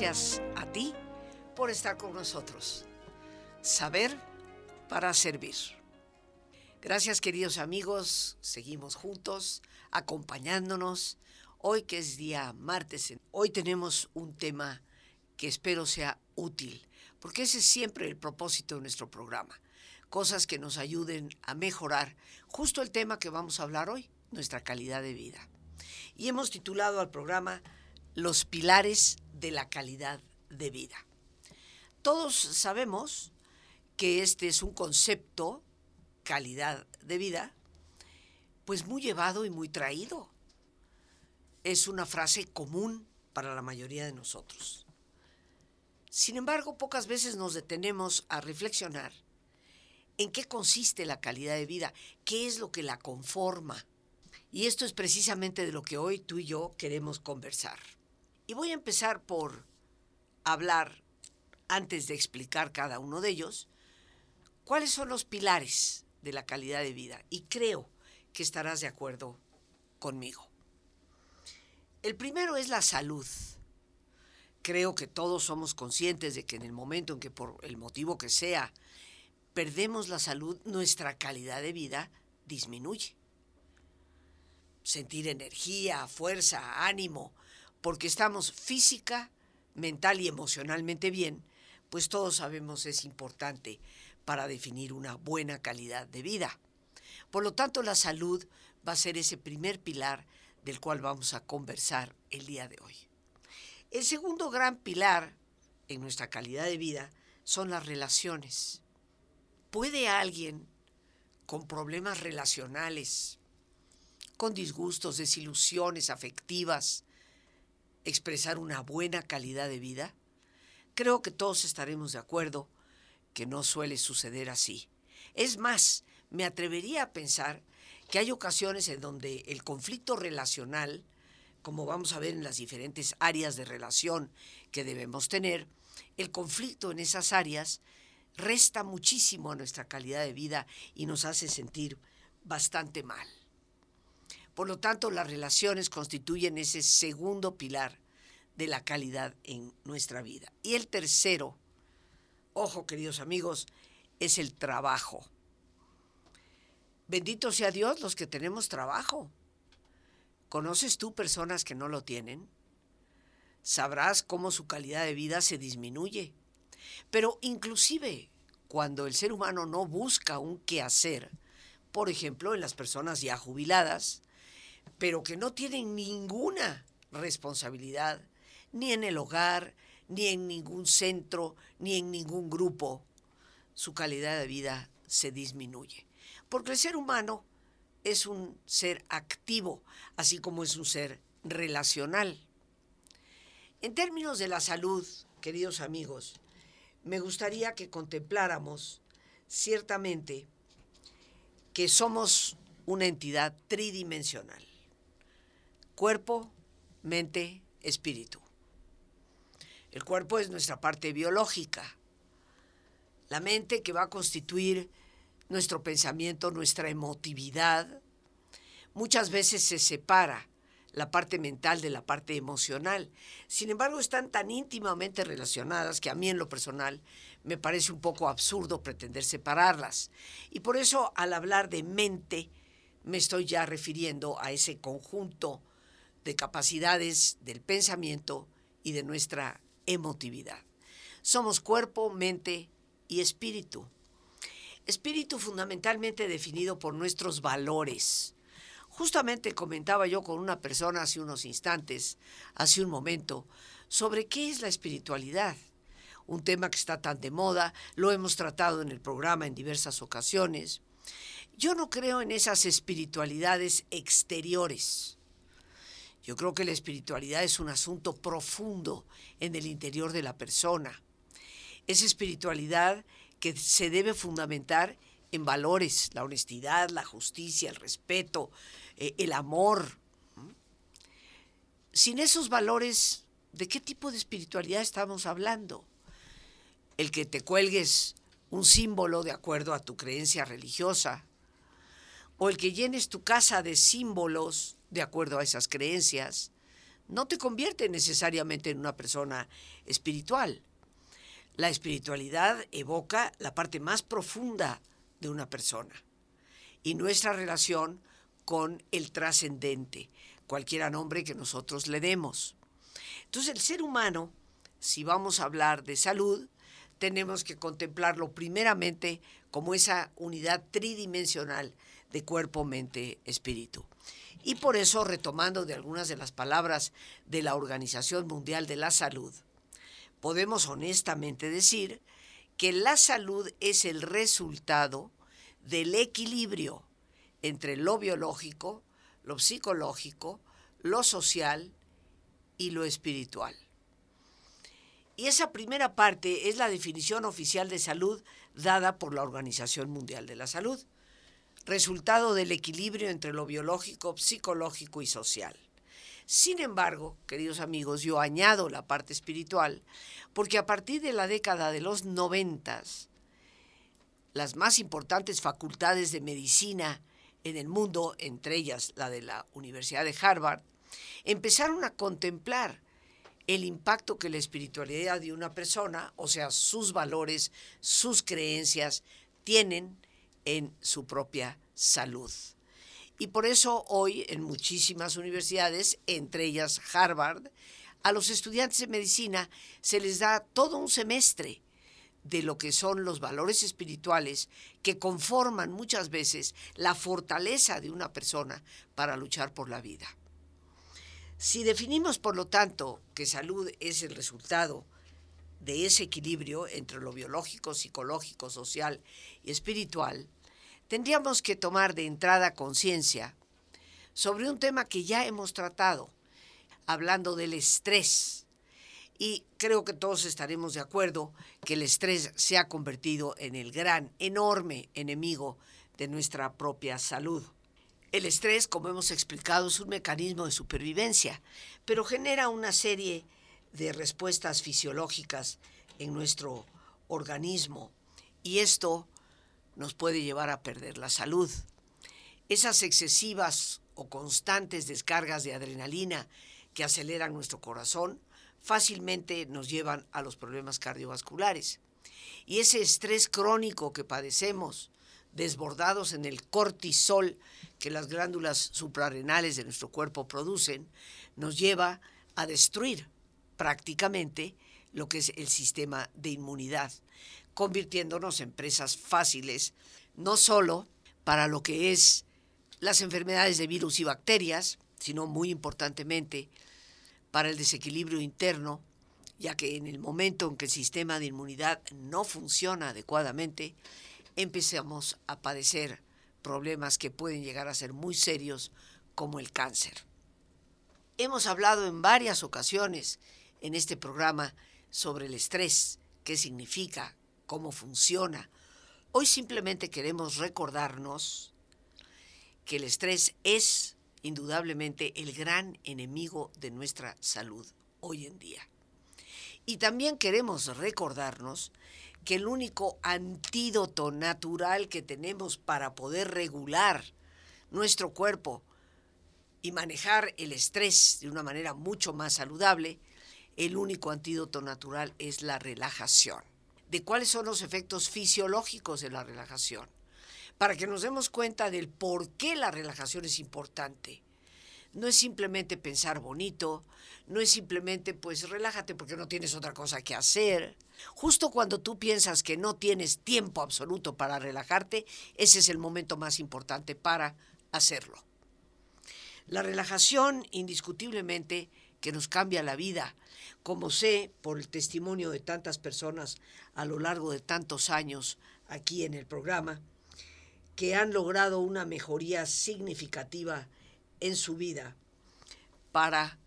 Gracias a ti por estar con nosotros. Saber para servir. Gracias queridos amigos, seguimos juntos, acompañándonos. Hoy que es día martes, hoy tenemos un tema que espero sea útil, porque ese es siempre el propósito de nuestro programa. Cosas que nos ayuden a mejorar justo el tema que vamos a hablar hoy, nuestra calidad de vida. Y hemos titulado al programa Los pilares de la calidad de vida. Todos sabemos que este es un concepto, calidad de vida, pues muy llevado y muy traído. Es una frase común para la mayoría de nosotros. Sin embargo, pocas veces nos detenemos a reflexionar en qué consiste la calidad de vida, qué es lo que la conforma. Y esto es precisamente de lo que hoy tú y yo queremos conversar. Y voy a empezar por hablar, antes de explicar cada uno de ellos, cuáles son los pilares de la calidad de vida. Y creo que estarás de acuerdo conmigo. El primero es la salud. Creo que todos somos conscientes de que en el momento en que por el motivo que sea perdemos la salud, nuestra calidad de vida disminuye. Sentir energía, fuerza, ánimo, porque estamos física, mental y emocionalmente bien, pues todos sabemos es importante para definir una buena calidad de vida. Por lo tanto, la salud va a ser ese primer pilar del cual vamos a conversar el día de hoy. El segundo gran pilar en nuestra calidad de vida son las relaciones. ¿Puede alguien con problemas relacionales, con disgustos, desilusiones afectivas, expresar una buena calidad de vida? Creo que todos estaremos de acuerdo que no suele suceder así. Es más, me atrevería a pensar que hay ocasiones en donde el conflicto relacional, como vamos a ver en las diferentes áreas de relación que debemos tener, el conflicto en esas áreas resta muchísimo a nuestra calidad de vida y nos hace sentir bastante mal. Por lo tanto, las relaciones constituyen ese segundo pilar de la calidad en nuestra vida. Y el tercero, ojo queridos amigos, es el trabajo. Bendito sea Dios los que tenemos trabajo. ¿Conoces tú personas que no lo tienen? Sabrás cómo su calidad de vida se disminuye. Pero inclusive cuando el ser humano no busca un qué hacer, por ejemplo, en las personas ya jubiladas, pero que no tienen ninguna responsabilidad, ni en el hogar, ni en ningún centro, ni en ningún grupo, su calidad de vida se disminuye. Porque el ser humano es un ser activo, así como es un ser relacional. En términos de la salud, queridos amigos, me gustaría que contempláramos ciertamente que somos una entidad tridimensional cuerpo, mente, espíritu. El cuerpo es nuestra parte biológica, la mente que va a constituir nuestro pensamiento, nuestra emotividad. Muchas veces se separa la parte mental de la parte emocional. Sin embargo, están tan íntimamente relacionadas que a mí en lo personal me parece un poco absurdo pretender separarlas. Y por eso al hablar de mente me estoy ya refiriendo a ese conjunto de capacidades del pensamiento y de nuestra emotividad. Somos cuerpo, mente y espíritu. Espíritu fundamentalmente definido por nuestros valores. Justamente comentaba yo con una persona hace unos instantes, hace un momento, sobre qué es la espiritualidad. Un tema que está tan de moda, lo hemos tratado en el programa en diversas ocasiones. Yo no creo en esas espiritualidades exteriores yo creo que la espiritualidad es un asunto profundo en el interior de la persona. Es espiritualidad que se debe fundamentar en valores, la honestidad, la justicia, el respeto, eh, el amor. Sin esos valores, ¿de qué tipo de espiritualidad estamos hablando? El que te cuelgues un símbolo de acuerdo a tu creencia religiosa, o el que llenes tu casa de símbolos de acuerdo a esas creencias, no te convierte necesariamente en una persona espiritual. La espiritualidad evoca la parte más profunda de una persona y nuestra relación con el trascendente, cualquier nombre que nosotros le demos. Entonces el ser humano, si vamos a hablar de salud, tenemos que contemplarlo primeramente como esa unidad tridimensional de cuerpo, mente, espíritu. Y por eso, retomando de algunas de las palabras de la Organización Mundial de la Salud, podemos honestamente decir que la salud es el resultado del equilibrio entre lo biológico, lo psicológico, lo social y lo espiritual. Y esa primera parte es la definición oficial de salud dada por la Organización Mundial de la Salud, resultado del equilibrio entre lo biológico, psicológico y social. Sin embargo, queridos amigos, yo añado la parte espiritual, porque a partir de la década de los noventas, las más importantes facultades de medicina en el mundo, entre ellas la de la Universidad de Harvard, empezaron a contemplar el impacto que la espiritualidad de una persona, o sea, sus valores, sus creencias, tienen en su propia salud. Y por eso hoy en muchísimas universidades, entre ellas Harvard, a los estudiantes de medicina se les da todo un semestre de lo que son los valores espirituales que conforman muchas veces la fortaleza de una persona para luchar por la vida. Si definimos, por lo tanto, que salud es el resultado de ese equilibrio entre lo biológico, psicológico, social y espiritual, tendríamos que tomar de entrada conciencia sobre un tema que ya hemos tratado, hablando del estrés. Y creo que todos estaremos de acuerdo que el estrés se ha convertido en el gran, enorme enemigo de nuestra propia salud. El estrés, como hemos explicado, es un mecanismo de supervivencia, pero genera una serie de respuestas fisiológicas en nuestro organismo y esto nos puede llevar a perder la salud. Esas excesivas o constantes descargas de adrenalina que aceleran nuestro corazón fácilmente nos llevan a los problemas cardiovasculares. Y ese estrés crónico que padecemos, desbordados en el cortisol que las glándulas suprarrenales de nuestro cuerpo producen, nos lleva a destruir prácticamente lo que es el sistema de inmunidad, convirtiéndonos en presas fáciles, no solo para lo que es las enfermedades de virus y bacterias, sino muy importantemente para el desequilibrio interno, ya que en el momento en que el sistema de inmunidad no funciona adecuadamente, empezamos a padecer problemas que pueden llegar a ser muy serios como el cáncer. Hemos hablado en varias ocasiones en este programa sobre el estrés, qué significa, cómo funciona. Hoy simplemente queremos recordarnos que el estrés es indudablemente el gran enemigo de nuestra salud hoy en día. Y también queremos recordarnos que el único antídoto natural que tenemos para poder regular nuestro cuerpo y manejar el estrés de una manera mucho más saludable, el único antídoto natural es la relajación. ¿De cuáles son los efectos fisiológicos de la relajación? Para que nos demos cuenta del por qué la relajación es importante no es simplemente pensar bonito, no es simplemente pues relájate porque no tienes otra cosa que hacer. Justo cuando tú piensas que no tienes tiempo absoluto para relajarte, ese es el momento más importante para hacerlo. La relajación indiscutiblemente que nos cambia la vida, como sé por el testimonio de tantas personas a lo largo de tantos años aquí en el programa, que han logrado una mejoría significativa en su vida para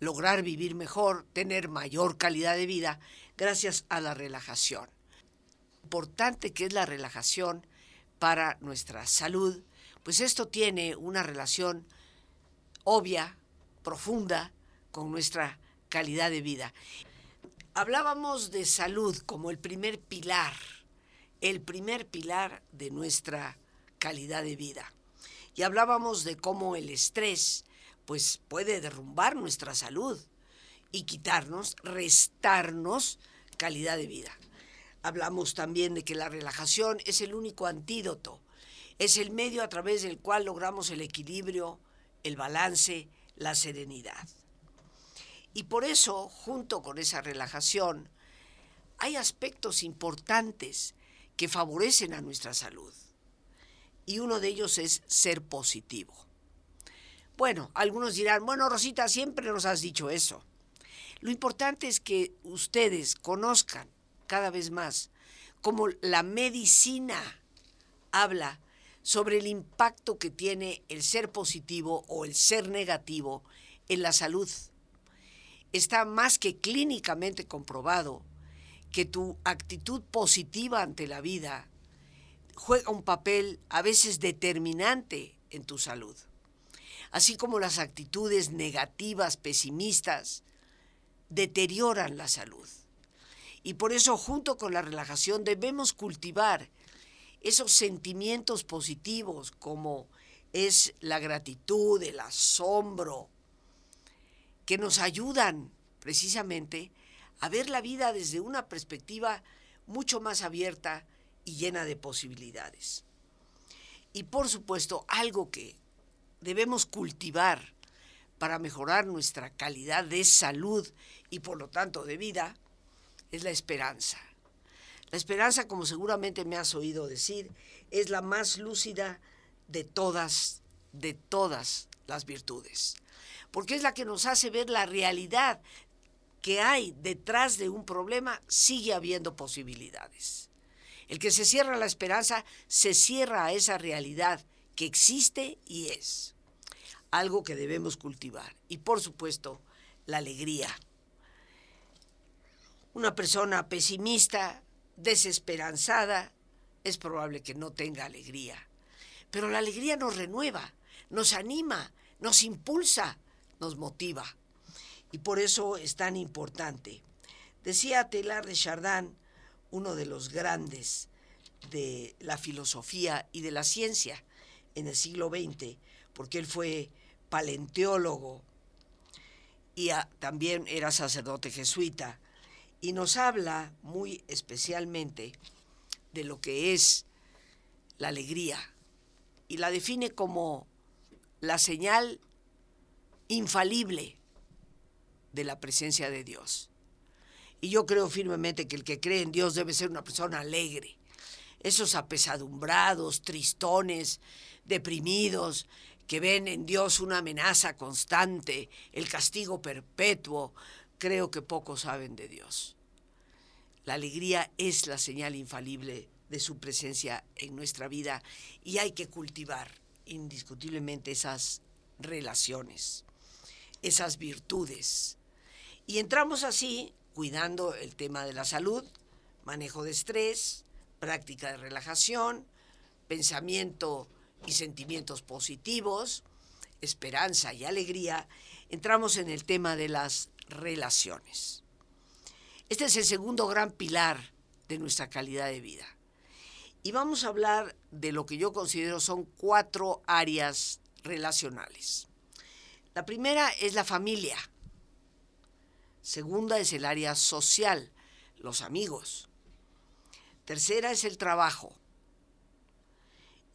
lograr vivir mejor, tener mayor calidad de vida gracias a la relajación. Importante que es la relajación para nuestra salud, pues esto tiene una relación obvia, profunda, con nuestra calidad de vida. Hablábamos de salud como el primer pilar, el primer pilar de nuestra calidad de vida y hablábamos de cómo el estrés pues puede derrumbar nuestra salud y quitarnos, restarnos calidad de vida. Hablamos también de que la relajación es el único antídoto, es el medio a través del cual logramos el equilibrio, el balance, la serenidad. Y por eso, junto con esa relajación, hay aspectos importantes que favorecen a nuestra salud. Y uno de ellos es ser positivo. Bueno, algunos dirán, bueno, Rosita, siempre nos has dicho eso. Lo importante es que ustedes conozcan cada vez más cómo la medicina habla sobre el impacto que tiene el ser positivo o el ser negativo en la salud. Está más que clínicamente comprobado que tu actitud positiva ante la vida juega un papel a veces determinante en tu salud, así como las actitudes negativas, pesimistas, deterioran la salud. Y por eso junto con la relajación debemos cultivar esos sentimientos positivos como es la gratitud, el asombro, que nos ayudan precisamente a ver la vida desde una perspectiva mucho más abierta y llena de posibilidades. Y por supuesto, algo que debemos cultivar para mejorar nuestra calidad de salud y por lo tanto de vida es la esperanza. La esperanza, como seguramente me has oído decir, es la más lúcida de todas, de todas las virtudes, porque es la que nos hace ver la realidad que hay detrás de un problema, sigue habiendo posibilidades. El que se cierra la esperanza, se cierra a esa realidad que existe y es. Algo que debemos cultivar. Y por supuesto, la alegría. Una persona pesimista, desesperanzada, es probable que no tenga alegría. Pero la alegría nos renueva, nos anima, nos impulsa, nos motiva y por eso es tan importante. Decía Teilhard de Chardin, uno de los grandes de la filosofía y de la ciencia en el siglo XX, porque él fue paleontólogo y también era sacerdote jesuita, y nos habla muy especialmente de lo que es la alegría, y la define como la señal infalible de la presencia de Dios. Y yo creo firmemente que el que cree en Dios debe ser una persona alegre. Esos apesadumbrados, tristones, deprimidos, que ven en Dios una amenaza constante, el castigo perpetuo, creo que pocos saben de Dios. La alegría es la señal infalible de su presencia en nuestra vida y hay que cultivar indiscutiblemente esas relaciones, esas virtudes y entramos así cuidando el tema de la salud, manejo de estrés, práctica de relajación, pensamiento y sentimientos positivos, esperanza y alegría, entramos en el tema de las relaciones. Este es el segundo gran pilar de nuestra calidad de vida. Y vamos a hablar de lo que yo considero son cuatro áreas relacionales. La primera es la familia Segunda es el área social, los amigos. Tercera es el trabajo.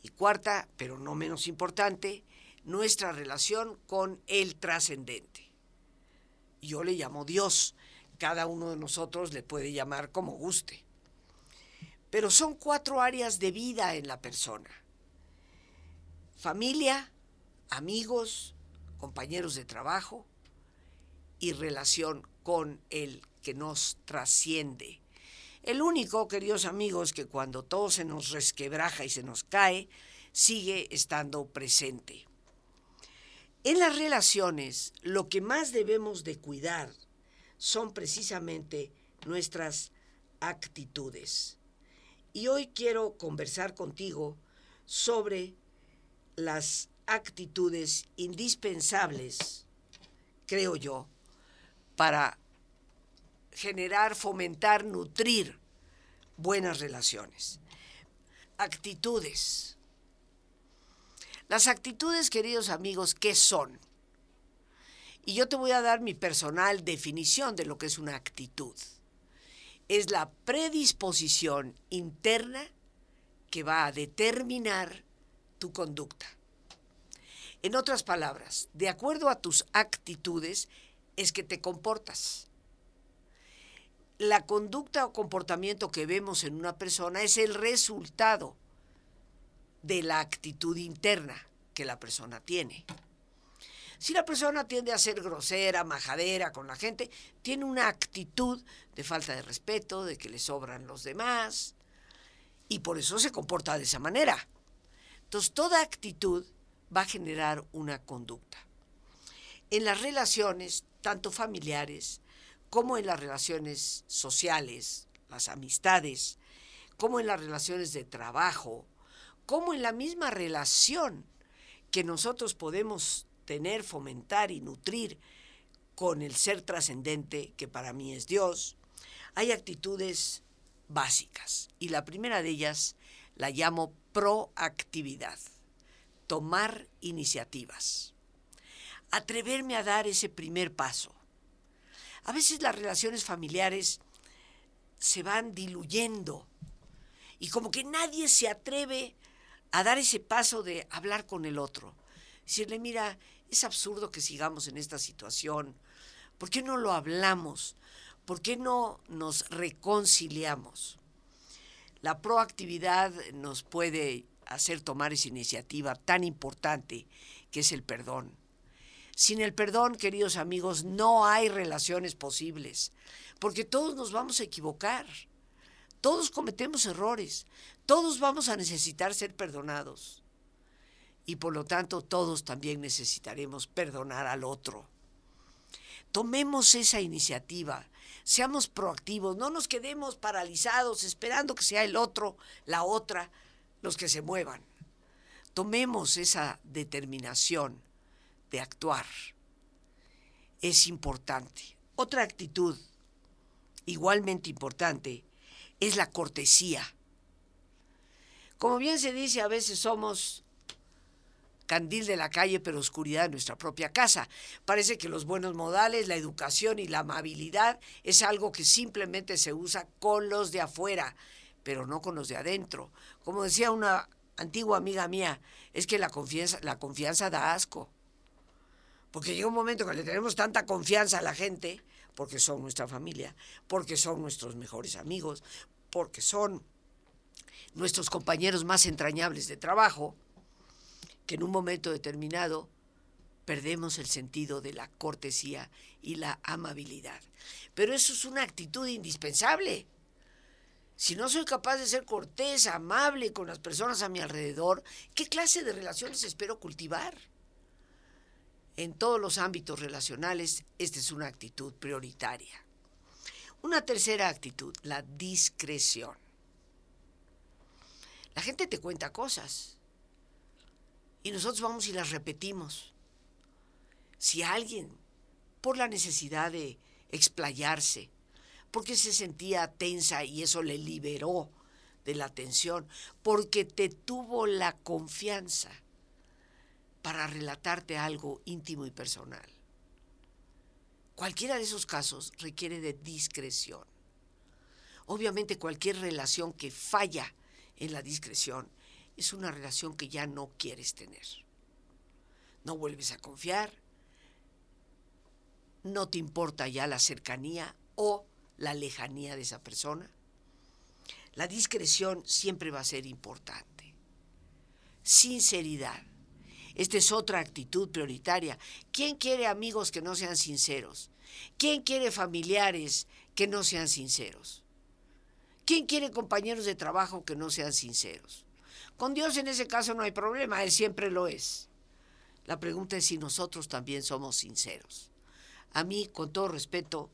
Y cuarta, pero no menos importante, nuestra relación con el trascendente. Yo le llamo Dios, cada uno de nosotros le puede llamar como guste. Pero son cuatro áreas de vida en la persona. Familia, amigos, compañeros de trabajo y relación con el que nos trasciende. El único, queridos amigos, que cuando todo se nos resquebraja y se nos cae, sigue estando presente. En las relaciones, lo que más debemos de cuidar son precisamente nuestras actitudes. Y hoy quiero conversar contigo sobre las actitudes indispensables, creo yo, para generar, fomentar, nutrir buenas relaciones. Actitudes. Las actitudes, queridos amigos, ¿qué son? Y yo te voy a dar mi personal definición de lo que es una actitud. Es la predisposición interna que va a determinar tu conducta. En otras palabras, de acuerdo a tus actitudes es que te comportas. La conducta o comportamiento que vemos en una persona es el resultado de la actitud interna que la persona tiene. Si la persona tiende a ser grosera, majadera con la gente, tiene una actitud de falta de respeto, de que le sobran los demás, y por eso se comporta de esa manera. Entonces, toda actitud va a generar una conducta. En las relaciones, tanto familiares como en las relaciones sociales, las amistades, como en las relaciones de trabajo, como en la misma relación que nosotros podemos tener, fomentar y nutrir con el ser trascendente que para mí es Dios, hay actitudes básicas y la primera de ellas la llamo proactividad, tomar iniciativas, atreverme a dar ese primer paso. A veces las relaciones familiares se van diluyendo y como que nadie se atreve a dar ese paso de hablar con el otro. Decirle, mira, es absurdo que sigamos en esta situación. ¿Por qué no lo hablamos? ¿Por qué no nos reconciliamos? La proactividad nos puede hacer tomar esa iniciativa tan importante que es el perdón. Sin el perdón, queridos amigos, no hay relaciones posibles, porque todos nos vamos a equivocar, todos cometemos errores, todos vamos a necesitar ser perdonados. Y por lo tanto todos también necesitaremos perdonar al otro. Tomemos esa iniciativa, seamos proactivos, no nos quedemos paralizados esperando que sea el otro, la otra, los que se muevan. Tomemos esa determinación de actuar. Es importante. Otra actitud igualmente importante es la cortesía. Como bien se dice, a veces somos candil de la calle, pero oscuridad de nuestra propia casa. Parece que los buenos modales, la educación y la amabilidad es algo que simplemente se usa con los de afuera, pero no con los de adentro. Como decía una antigua amiga mía, es que la confianza, da asco. Porque llega un momento que le tenemos tanta confianza a la gente, porque son nuestra familia, porque son nuestros mejores amigos, porque son nuestros compañeros más entrañables de trabajo, que en un momento determinado perdemos el sentido de la cortesía y la amabilidad. Pero eso es una actitud indispensable. Si no soy capaz de ser cortés, amable con las personas a mi alrededor, ¿qué clase de relaciones espero cultivar? En todos los ámbitos relacionales, esta es una actitud prioritaria. Una tercera actitud, la discreción. La gente te cuenta cosas y nosotros vamos y las repetimos. Si alguien, por la necesidad de explayarse, porque se sentía tensa y eso le liberó de la tensión, porque te tuvo la confianza para relatarte algo íntimo y personal. Cualquiera de esos casos requiere de discreción. Obviamente cualquier relación que falla en la discreción es una relación que ya no quieres tener. No vuelves a confiar, no te importa ya la cercanía o la lejanía de esa persona. La discreción siempre va a ser importante. Sinceridad. Esta es otra actitud prioritaria. ¿Quién quiere amigos que no sean sinceros? ¿Quién quiere familiares que no sean sinceros? ¿Quién quiere compañeros de trabajo que no sean sinceros? Con Dios en ese caso no hay problema, Él siempre lo es. La pregunta es si nosotros también somos sinceros. A mí, con todo respeto,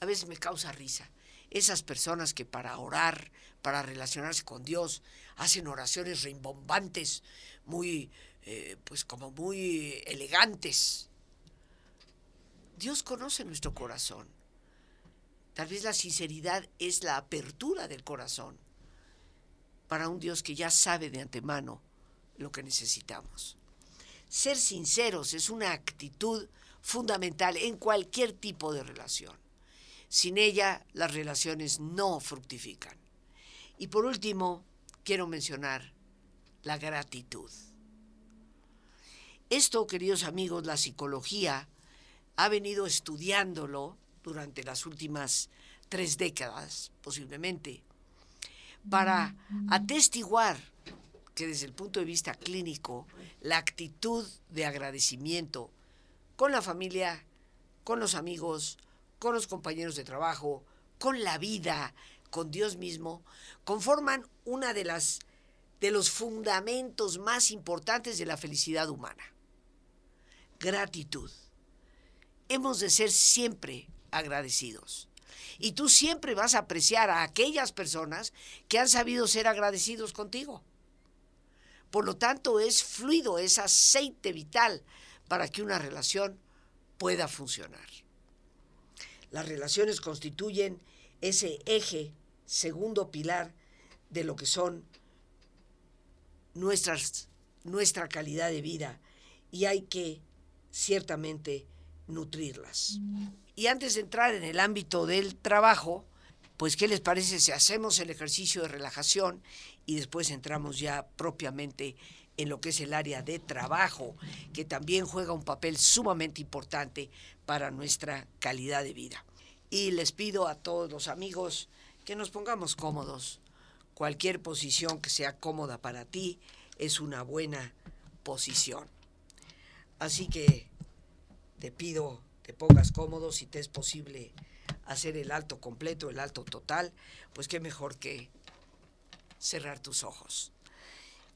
a veces me causa risa. Esas personas que para orar, para relacionarse con Dios, hacen oraciones rimbombantes, muy, eh, pues como muy elegantes. Dios conoce nuestro corazón. Tal vez la sinceridad es la apertura del corazón para un Dios que ya sabe de antemano lo que necesitamos. Ser sinceros es una actitud fundamental en cualquier tipo de relación. Sin ella, las relaciones no fructifican. Y por último, quiero mencionar la gratitud. Esto, queridos amigos, la psicología ha venido estudiándolo durante las últimas tres décadas, posiblemente, para atestiguar que desde el punto de vista clínico, la actitud de agradecimiento con la familia, con los amigos, con los compañeros de trabajo, con la vida, con Dios mismo, conforman una de las de los fundamentos más importantes de la felicidad humana. Gratitud. Hemos de ser siempre agradecidos. Y tú siempre vas a apreciar a aquellas personas que han sabido ser agradecidos contigo. Por lo tanto, es fluido, es aceite vital para que una relación pueda funcionar. Las relaciones constituyen ese eje, segundo pilar de lo que son nuestras, nuestra calidad de vida y hay que ciertamente nutrirlas. Y antes de entrar en el ámbito del trabajo, pues ¿qué les parece si hacemos el ejercicio de relajación y después entramos ya propiamente en lo que es el área de trabajo, que también juega un papel sumamente importante para nuestra calidad de vida. Y les pido a todos los amigos que nos pongamos cómodos. Cualquier posición que sea cómoda para ti es una buena posición. Así que te pido te pongas cómodo si te es posible hacer el alto completo, el alto total, pues qué mejor que cerrar tus ojos.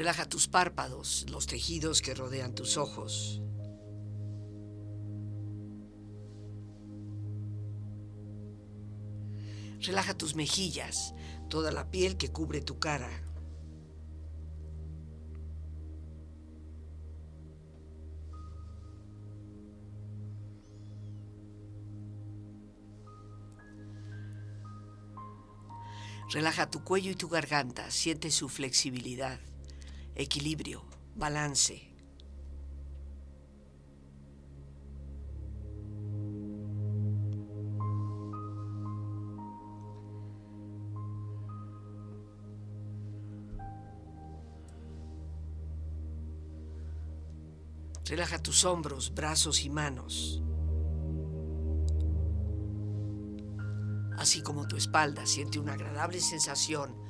Relaja tus párpados, los tejidos que rodean tus ojos. Relaja tus mejillas, toda la piel que cubre tu cara. Relaja tu cuello y tu garganta, siente su flexibilidad, equilibrio, balance. Relaja tus hombros, brazos y manos. Así como tu espalda siente una agradable sensación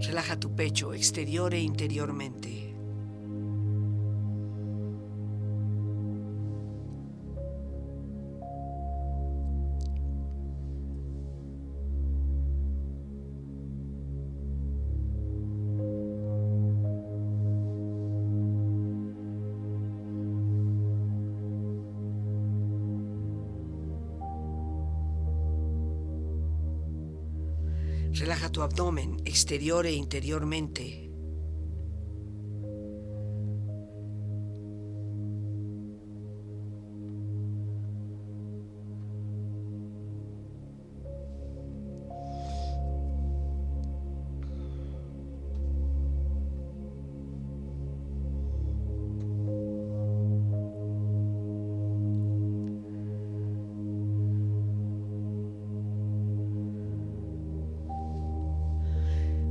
Relaja tu pecho exterior e interiormente. Relaja tu abdomen exterior e interiormente.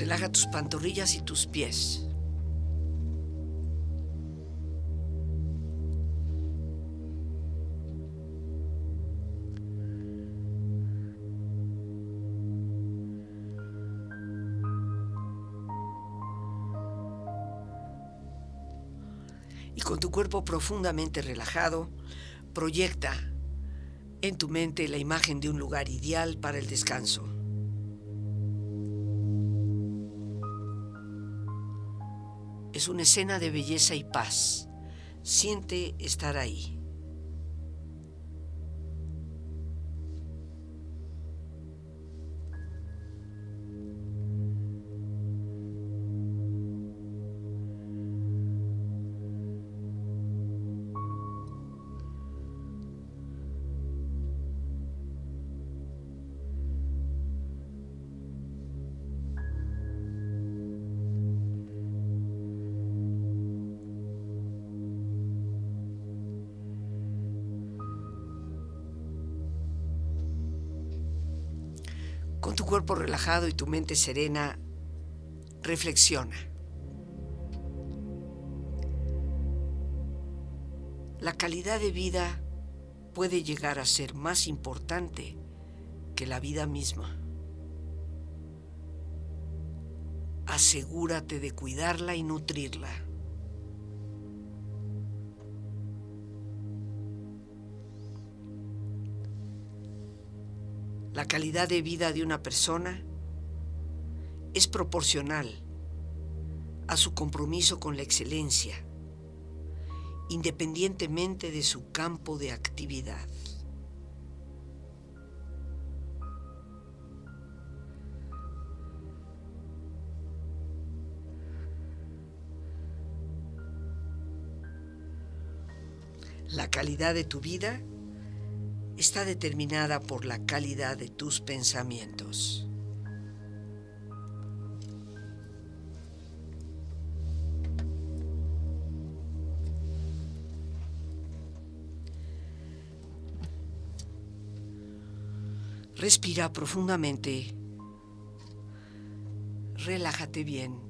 Relaja tus pantorrillas y tus pies. Y con tu cuerpo profundamente relajado, proyecta en tu mente la imagen de un lugar ideal para el descanso. Es una escena de belleza y paz. Siente estar ahí. Relajado y tu mente serena, reflexiona. La calidad de vida puede llegar a ser más importante que la vida misma. Asegúrate de cuidarla y nutrirla. La calidad de vida de una persona es proporcional a su compromiso con la excelencia, independientemente de su campo de actividad. La calidad de tu vida está determinada por la calidad de tus pensamientos. Respira profundamente. Relájate bien.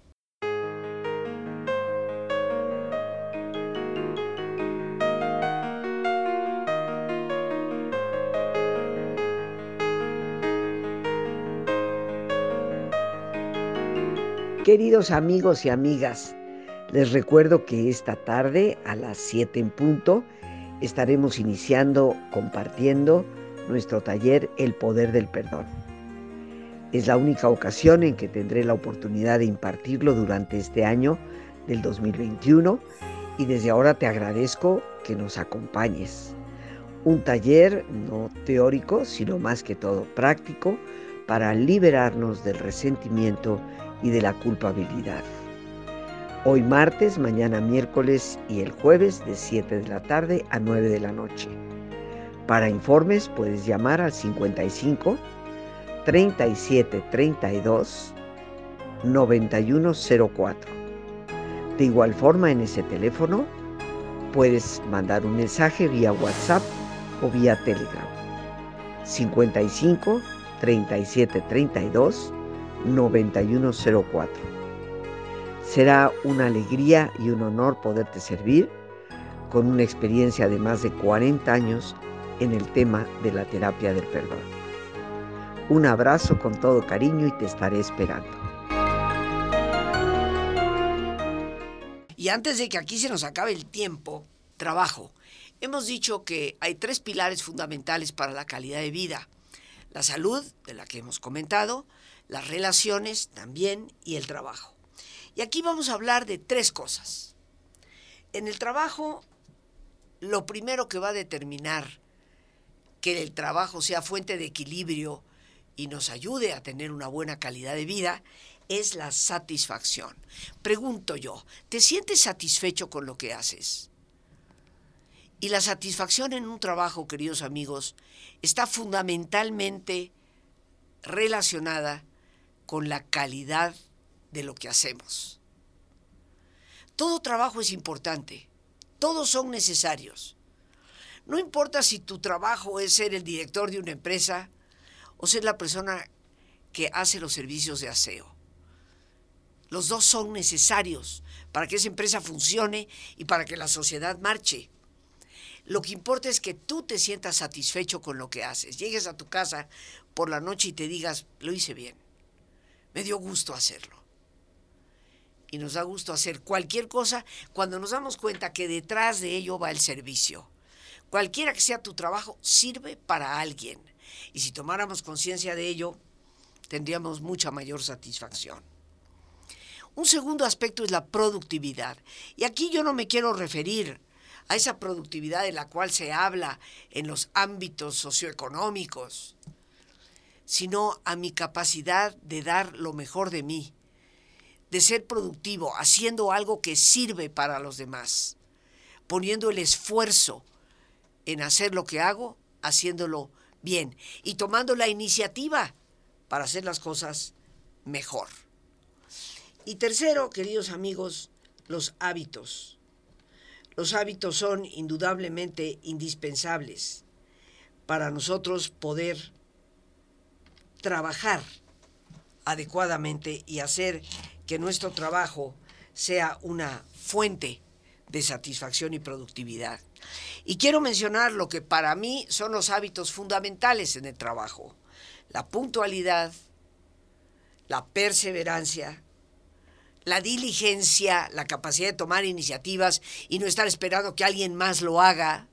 Queridos amigos y amigas, les recuerdo que esta tarde a las 7 en punto estaremos iniciando compartiendo nuestro taller El Poder del Perdón. Es la única ocasión en que tendré la oportunidad de impartirlo durante este año del 2021 y desde ahora te agradezco que nos acompañes. Un taller no teórico, sino más que todo práctico para liberarnos del resentimiento y de la culpabilidad. Hoy martes, mañana miércoles y el jueves de 7 de la tarde a 9 de la noche. Para informes puedes llamar al 55 37 32 9104. De igual forma, en ese teléfono puedes mandar un mensaje vía WhatsApp o vía Telegram. 55 37 32 9104. Será una alegría y un honor poderte servir con una experiencia de más de 40 años en el tema de la terapia del perdón. Un abrazo con todo cariño y te estaré esperando. Y antes de que aquí se nos acabe el tiempo, trabajo. Hemos dicho que hay tres pilares fundamentales para la calidad de vida. La salud, de la que hemos comentado, las relaciones también y el trabajo. Y aquí vamos a hablar de tres cosas. En el trabajo, lo primero que va a determinar que el trabajo sea fuente de equilibrio y nos ayude a tener una buena calidad de vida es la satisfacción. Pregunto yo, ¿te sientes satisfecho con lo que haces? Y la satisfacción en un trabajo, queridos amigos, está fundamentalmente relacionada con la calidad de lo que hacemos. Todo trabajo es importante, todos son necesarios. No importa si tu trabajo es ser el director de una empresa o ser la persona que hace los servicios de aseo. Los dos son necesarios para que esa empresa funcione y para que la sociedad marche. Lo que importa es que tú te sientas satisfecho con lo que haces. Llegues a tu casa por la noche y te digas, lo hice bien. Me dio gusto hacerlo. Y nos da gusto hacer cualquier cosa cuando nos damos cuenta que detrás de ello va el servicio. Cualquiera que sea tu trabajo, sirve para alguien. Y si tomáramos conciencia de ello, tendríamos mucha mayor satisfacción. Un segundo aspecto es la productividad. Y aquí yo no me quiero referir a esa productividad de la cual se habla en los ámbitos socioeconómicos, sino a mi capacidad de dar lo mejor de mí, de ser productivo, haciendo algo que sirve para los demás, poniendo el esfuerzo en hacer lo que hago, haciéndolo bien y tomando la iniciativa para hacer las cosas mejor. Y tercero, queridos amigos, los hábitos. Los hábitos son indudablemente indispensables para nosotros poder trabajar adecuadamente y hacer que nuestro trabajo sea una fuente de satisfacción y productividad. Y quiero mencionar lo que para mí son los hábitos fundamentales en el trabajo. La puntualidad, la perseverancia, la diligencia, la capacidad de tomar iniciativas y no estar esperando que alguien más lo haga.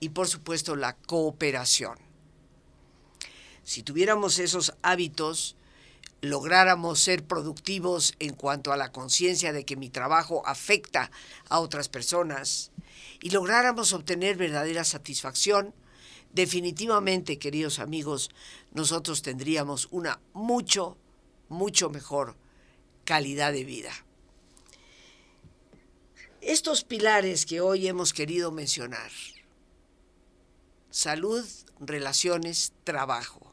Y por supuesto la cooperación. Si tuviéramos esos hábitos, lográramos ser productivos en cuanto a la conciencia de que mi trabajo afecta a otras personas y lográramos obtener verdadera satisfacción, definitivamente, queridos amigos, nosotros tendríamos una mucho, mucho mejor calidad de vida. Estos pilares que hoy hemos querido mencionar, salud, relaciones, trabajo,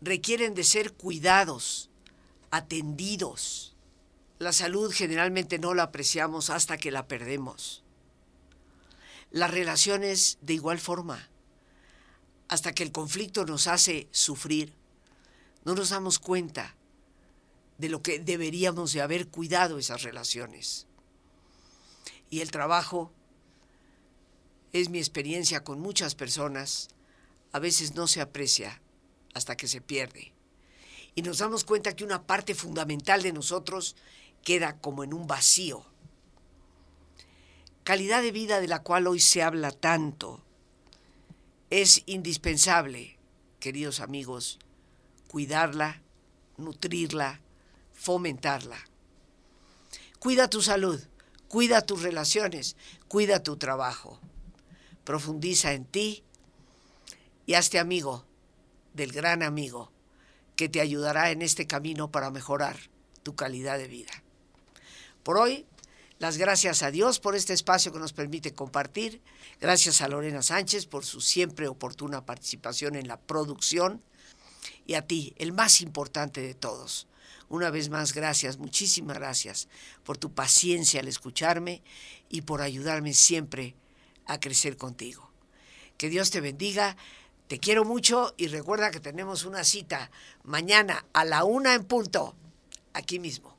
requieren de ser cuidados, atendidos. La salud generalmente no la apreciamos hasta que la perdemos. Las relaciones de igual forma, hasta que el conflicto nos hace sufrir, no nos damos cuenta de lo que deberíamos de haber cuidado esas relaciones. Y el trabajo es mi experiencia con muchas personas, a veces no se aprecia hasta que se pierde. Y nos damos cuenta que una parte fundamental de nosotros queda como en un vacío. Calidad de vida de la cual hoy se habla tanto es indispensable, queridos amigos, cuidarla, nutrirla, fomentarla. Cuida tu salud, cuida tus relaciones, cuida tu trabajo. Profundiza en ti y hazte amigo del gran amigo que te ayudará en este camino para mejorar tu calidad de vida. Por hoy, las gracias a Dios por este espacio que nos permite compartir. Gracias a Lorena Sánchez por su siempre oportuna participación en la producción. Y a ti, el más importante de todos. Una vez más, gracias, muchísimas gracias por tu paciencia al escucharme y por ayudarme siempre a crecer contigo. Que Dios te bendiga. Te quiero mucho y recuerda que tenemos una cita mañana a la una en punto, aquí mismo.